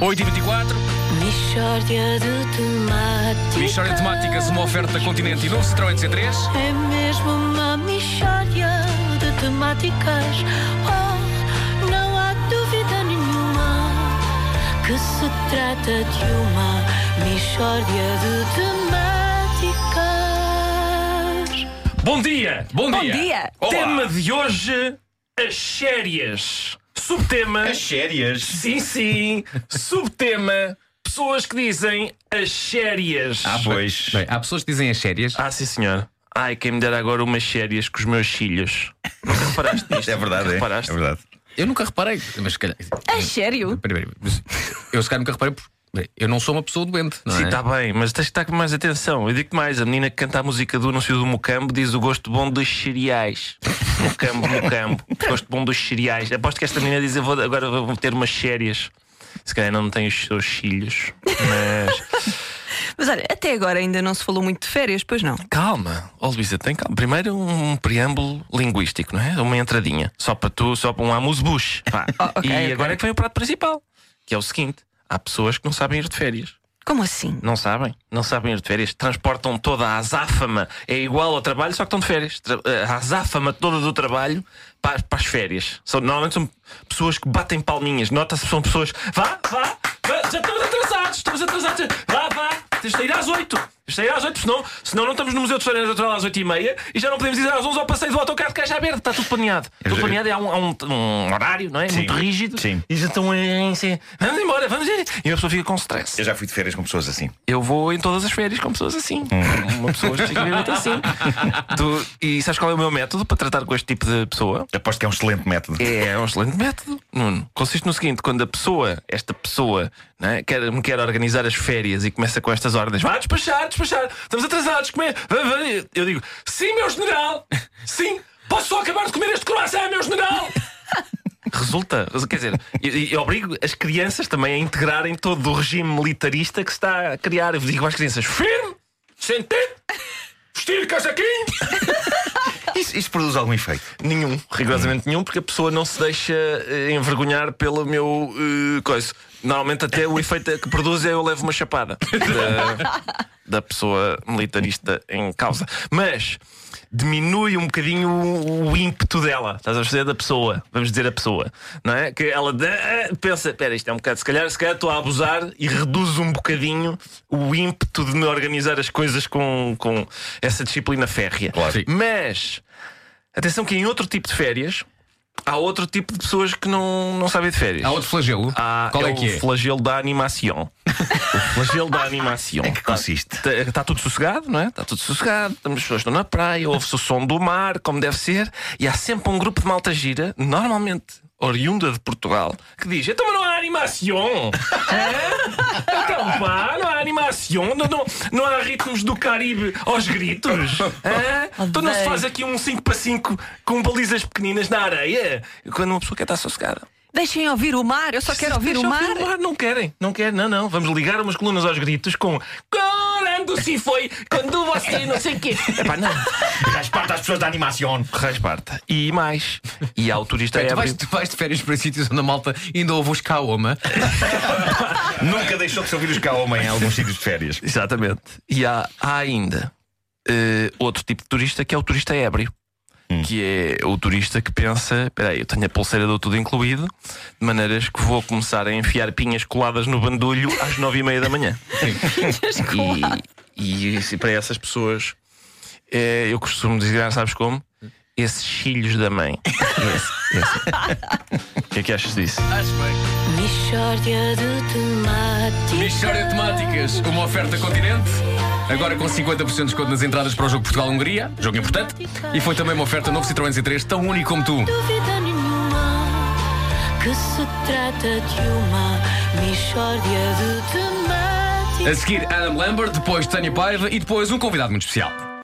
8h24, Mishória de temáticas. Michória de Temáticas, uma oferta Continente e novo Citroën C3. É mesmo uma mishória de temáticas. Oh, não há dúvida nenhuma que se trata de uma mishória de temáticas. Bom dia! Bom Bom dia. dia! Olá. Tema de hoje: as sérias. Subtema: As sérias. sim, sim. Subtema: pessoas que dizem as sérias. Ah, pois. Bem, há pessoas que dizem as sérias. Ah, sim, senhor. Ai, quem me dera agora umas sérias com os meus filhos. Nunca reparaste nisto? É verdade, é. reparaste? É verdade. Eu nunca reparei, mas se calhar. É sério? Peraí, peraí, mas Eu se calhar nunca reparei porque eu não sou uma pessoa doente, não Sim, é? está bem, mas tens de estar com mais atenção. Eu digo mais: a menina que canta a música do anúncio do Mocambo diz o gosto bom dos cereais. Mocambo, Mocambo. Gosto bom dos cereais. Aposto que esta menina diz: eu vou, agora vou ter umas sérias. Se calhar não tem os seus filhos, mas. Mas olha, até agora ainda não se falou muito de férias, pois não? Calma, ó Luísa, tem calma. Primeiro um preâmbulo linguístico, não é? Uma entradinha. Só para tu, só para um amuse-bush. Pá. ok, e ok. agora é que vem o prato principal, que é o seguinte: há pessoas que não sabem ir de férias. Como assim? Não sabem? Não sabem ir de férias. Transportam toda a azáfama. É igual ao trabalho, só que estão de férias. Tra- A azáfama toda do trabalho para, para as férias. São, normalmente são pessoas que batem palminhas. Nota-se são pessoas. Vá, vá, vá, já estamos atrasados, estamos atrasados. Vá, vá, tens de ir às 8. De ir às 8, senão, senão não estamos no Museu de História Natural às 8 e meia e já não podemos ir às 11 ao passeio do autocarro de Caixa Verde. Está tudo planeado. Tudo já- planeado. Há um, há um- um horário, não é? Muito rígido. sim. E já estão em. Vamos embora, vamos ir. E a pessoa fica com stress. Eu já fui de férias com pessoas assim. Eu vou em todas as férias com pessoas assim. Hum. Uma pessoa especificamente assim. E sabes qual é o meu método para tratar com este tipo de pessoa? Aposto que é um excelente método. É um excelente método, Nuno. Consiste no seguinte: quando a pessoa, esta pessoa, é, quer, me quer organizar as férias e começa com estas ordens, vá despachar, despachar, estamos atrasados, comer. vá, vá." Eu digo, sim, meu general, sim, posso só acabar de comer este croissant, meu general. Resulta, quer dizer, eu, eu obrigo as crianças também a integrarem todo o regime militarista que se está a criar. Eu digo às crianças: firme, sentido, vestir casaquinho. Isso, isso produz algum efeito. Nenhum, rigorosamente nenhum, porque a pessoa não se deixa eh, envergonhar pelo meu eh, coisa. Normalmente, até o efeito que produz é eu levo uma chapada da, pessoa militarista em causa. Mas diminui um bocadinho o, o ímpeto dela, estás a perceber? Da pessoa, vamos dizer a pessoa, não é? Que ela eh, pensa: espera, isto é um bocado, se calhar, se calhar estou a abusar e reduz um bocadinho o ímpeto de me organizar as coisas com, com essa disciplina férrea. Claro. Sim. Mas Atenção que em outro tipo de férias há outro tipo de pessoas que não, não sabem de férias. Há outro flagelo. Há- Qual é, o que é? flagelo da animação. O flagelo da animação. Em que consiste? Está tudo sossegado, não é? Está tudo sossegado. Estamos, as pessoas estão na praia, ouve-se o som do mar, como deve ser, e há sempre um grupo de malta gira, normalmente oriunda de Portugal, que diz: Então, mas não há animação! Então, pá, não há animação, não, não, não há ritmos do Caribe aos gritos. Então não se faz aqui um 5 para 5 com balizas pequeninas na areia, quando uma pessoa quer estar sossegada. Deixem ouvir o mar, eu só quero ouvir o mar. ouvir o mar. Não querem, não querem, não, não. Vamos ligar umas colunas aos gritos com Quando se foi, quando você não sei o quê. Epá, não. Respeita as pessoas da animação. Rasparta. E mais. E há o turista Tu vais, tu vais de férias para sítios onde a malta ainda ouve os Kaoma. Nunca deixou de se ouvir os Kaoma em alguns sítios de férias. Exatamente. E há, há ainda eh, outro tipo de turista que é o turista ébrio. Que é o turista que pensa: espera aí, eu tenho a pulseira do tudo incluído, de maneiras que vou começar a enfiar pinhas coladas no bandulho às nove e meia da manhã. E, e se para essas pessoas, eh, eu costumo dizer, sabes como? Esses filhos da mãe. Esse, esse. O que é que achas disso? Acho bem. Mishória de temáticas. Michória de Temáticas, uma oferta continente. Agora com 50% de desconto nas entradas para o jogo Portugal-Hungria, jogo importante. E foi também uma oferta novo Citroën C3, tão único como tu. dúvida nenhuma que se trata de uma de temáticas. A seguir, Adam Lambert, depois Tânia Paiva e depois um convidado muito especial.